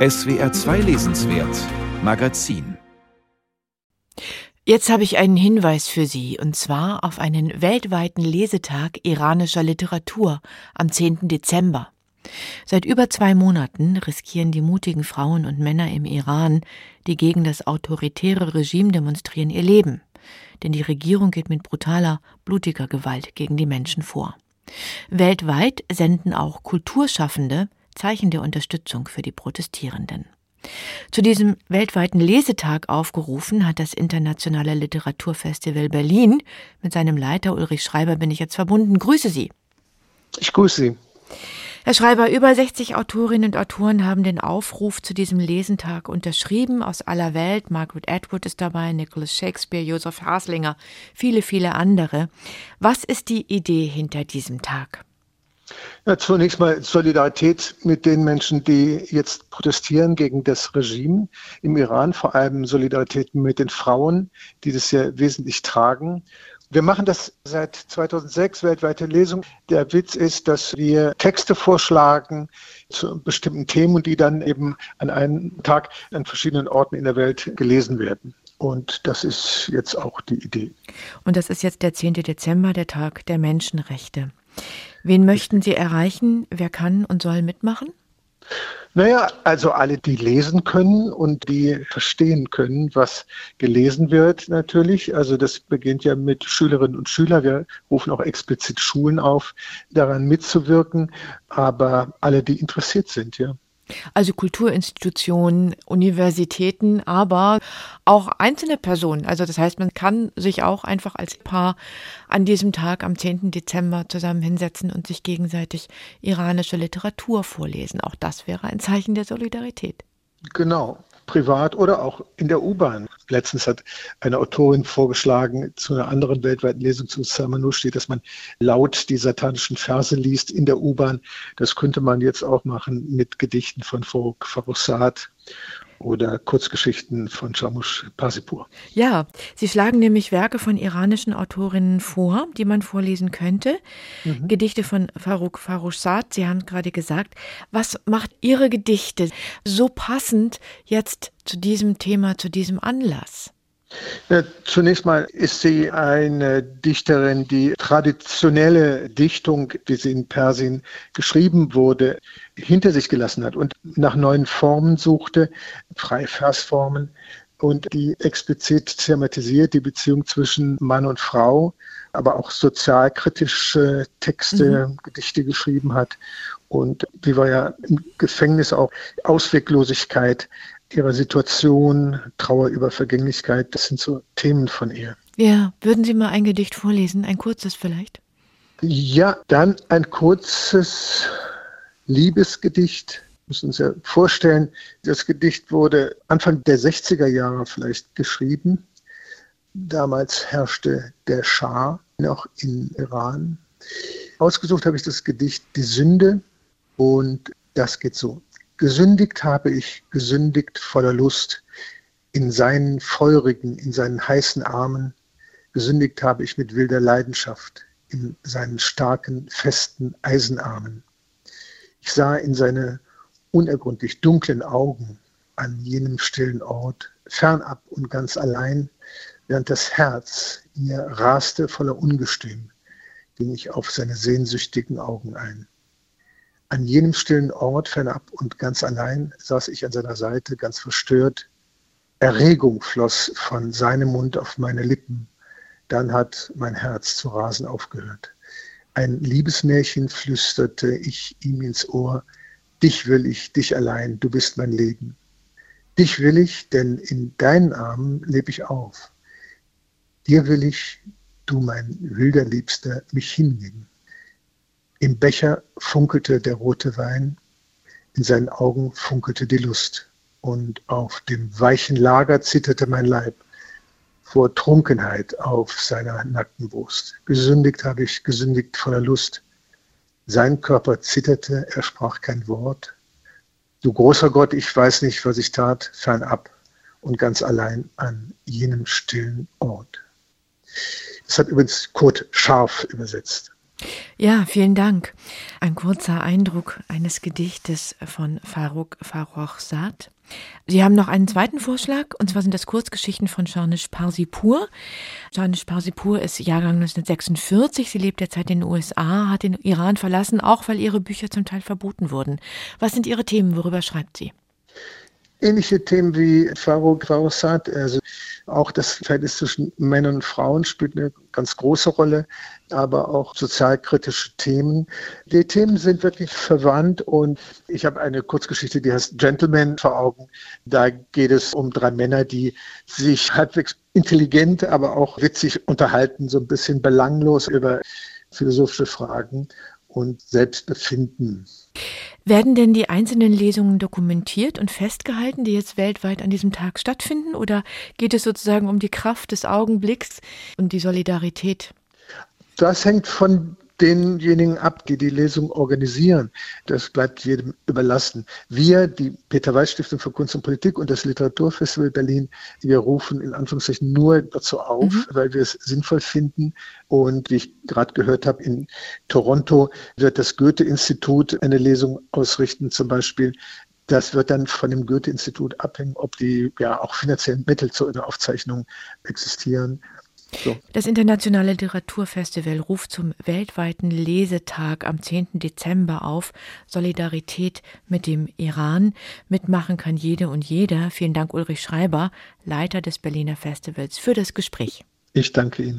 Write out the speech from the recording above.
SWR 2 Lesenswert Magazin Jetzt habe ich einen Hinweis für Sie, und zwar auf einen weltweiten Lesetag iranischer Literatur am 10. Dezember. Seit über zwei Monaten riskieren die mutigen Frauen und Männer im Iran, die gegen das autoritäre Regime demonstrieren, ihr Leben. Denn die Regierung geht mit brutaler, blutiger Gewalt gegen die Menschen vor. Weltweit senden auch Kulturschaffende Zeichen der Unterstützung für die Protestierenden. Zu diesem weltweiten Lesetag aufgerufen hat das Internationale Literaturfestival Berlin. Mit seinem Leiter Ulrich Schreiber bin ich jetzt verbunden. Grüße Sie. Ich grüße Sie. Herr Schreiber, über 60 Autorinnen und Autoren haben den Aufruf zu diesem Lesentag unterschrieben aus aller Welt. Margaret Atwood ist dabei, Nicholas Shakespeare, Josef Haslinger, viele, viele andere. Was ist die Idee hinter diesem Tag? Ja, zunächst mal Solidarität mit den Menschen, die jetzt protestieren gegen das Regime im Iran, vor allem Solidarität mit den Frauen, die das ja wesentlich tragen. Wir machen das seit 2006, weltweite Lesung. Der Witz ist, dass wir Texte vorschlagen zu bestimmten Themen und die dann eben an einem Tag an verschiedenen Orten in der Welt gelesen werden. Und das ist jetzt auch die Idee. Und das ist jetzt der 10. Dezember, der Tag der Menschenrechte. Wen möchten Sie erreichen? Wer kann und soll mitmachen? Naja, also alle, die lesen können und die verstehen können, was gelesen wird natürlich. Also das beginnt ja mit Schülerinnen und Schülern. Wir rufen auch explizit Schulen auf, daran mitzuwirken. Aber alle, die interessiert sind, ja. Also Kulturinstitutionen, Universitäten, aber auch einzelne Personen. Also das heißt, man kann sich auch einfach als Paar an diesem Tag am 10. Dezember zusammen hinsetzen und sich gegenseitig iranische Literatur vorlesen. Auch das wäre ein Zeichen der Solidarität. Genau privat oder auch in der U-Bahn. Letztens hat eine Autorin vorgeschlagen, zu einer anderen weltweiten Lesung zu Salman Rushdie, dass man laut die satanischen Verse liest in der U-Bahn. Das könnte man jetzt auch machen mit Gedichten von Faruk Farrokhzad oder Kurzgeschichten von Shamush Pasipur. Ja, Sie schlagen nämlich Werke von iranischen Autorinnen vor, die man vorlesen könnte. Mhm. Gedichte von Faruk Farrokhzad, Sie haben gerade gesagt. Was macht Ihre Gedichte so passend jetzt zu diesem Thema, zu diesem Anlass? Ja, zunächst mal ist sie eine Dichterin, die traditionelle Dichtung, wie sie in Persien geschrieben wurde, hinter sich gelassen hat und nach neuen Formen suchte, freie Versformen und die explizit thematisiert die Beziehung zwischen Mann und Frau, aber auch sozialkritische Texte, mhm. Gedichte geschrieben hat. Und wie war ja im Gefängnis auch Ausweglosigkeit ihrer Situation, Trauer über Vergänglichkeit, das sind so Themen von ihr. Ja, würden Sie mal ein Gedicht vorlesen, ein kurzes vielleicht? Ja, dann ein kurzes Liebesgedicht. Wir müssen uns ja vorstellen, das Gedicht wurde Anfang der 60er Jahre vielleicht geschrieben. Damals herrschte der Schah noch in Iran. Ausgesucht habe ich das Gedicht Die Sünde und das geht so. Gesündigt habe ich, gesündigt voller Lust, in seinen feurigen, in seinen heißen Armen, gesündigt habe ich mit wilder Leidenschaft, in seinen starken, festen Eisenarmen. Ich sah in seine unergründlich dunklen Augen an jenem stillen Ort, fernab und ganz allein, während das Herz mir raste voller Ungestüm, ging ich auf seine sehnsüchtigen Augen ein. An jenem stillen Ort, fernab und ganz allein, saß ich an seiner Seite, ganz verstört. Erregung floss von seinem Mund auf meine Lippen. Dann hat mein Herz zu rasen aufgehört. Ein Liebesmärchen flüsterte ich ihm ins Ohr. Dich will ich, dich allein, du bist mein Leben. Dich will ich, denn in deinen Armen leb ich auf. Dir will ich, du mein wilder Liebster, mich hingeben. Im Becher funkelte der rote Wein, in seinen Augen funkelte die Lust, und auf dem weichen Lager zitterte mein Leib vor Trunkenheit auf seiner nackten Brust. Gesündigt habe ich, gesündigt voller Lust. Sein Körper zitterte, er sprach kein Wort. Du großer Gott, ich weiß nicht, was ich tat, fernab und ganz allein an jenem stillen Ort. Das hat übrigens Kurt Scharf übersetzt. Ja, vielen Dank. Ein kurzer Eindruck eines Gedichtes von Farouk Farrochzad. Sie haben noch einen zweiten Vorschlag, und zwar sind das Kurzgeschichten von Shanish Parsipur. Shanish Parsipur ist Jahrgang 1946. Sie lebt derzeit in den USA, hat den Iran verlassen, auch weil ihre Bücher zum Teil verboten wurden. Was sind Ihre Themen? Worüber schreibt sie? Ähnliche Themen wie Farouk Farrochzad, also auch das Verhältnis zwischen Männern und Frauen spielt eine ganz große Rolle, aber auch sozialkritische Themen. Die Themen sind wirklich verwandt und ich habe eine Kurzgeschichte, die heißt Gentleman vor Augen. Da geht es um drei Männer, die sich halbwegs intelligent, aber auch witzig unterhalten, so ein bisschen belanglos über philosophische Fragen und Selbstbefinden. Werden denn die einzelnen Lesungen dokumentiert und festgehalten, die jetzt weltweit an diesem Tag stattfinden? Oder geht es sozusagen um die Kraft des Augenblicks und die Solidarität? Das hängt von denjenigen ab, die die Lesung organisieren. Das bleibt jedem überlassen. Wir, die Peter-Weiß-Stiftung für Kunst und Politik und das Literaturfestival Berlin, wir rufen in Anführungszeichen nur dazu auf, mhm. weil wir es sinnvoll finden. Und wie ich gerade gehört habe, in Toronto wird das Goethe-Institut eine Lesung ausrichten, zum Beispiel das wird dann von dem Goethe-Institut abhängen, ob die ja auch finanziellen Mittel zur Aufzeichnung existieren. So. Das Internationale Literaturfestival ruft zum weltweiten Lesetag am 10. Dezember auf. Solidarität mit dem Iran. Mitmachen kann jede und jeder. Vielen Dank, Ulrich Schreiber, Leiter des Berliner Festivals, für das Gespräch. Ich danke Ihnen.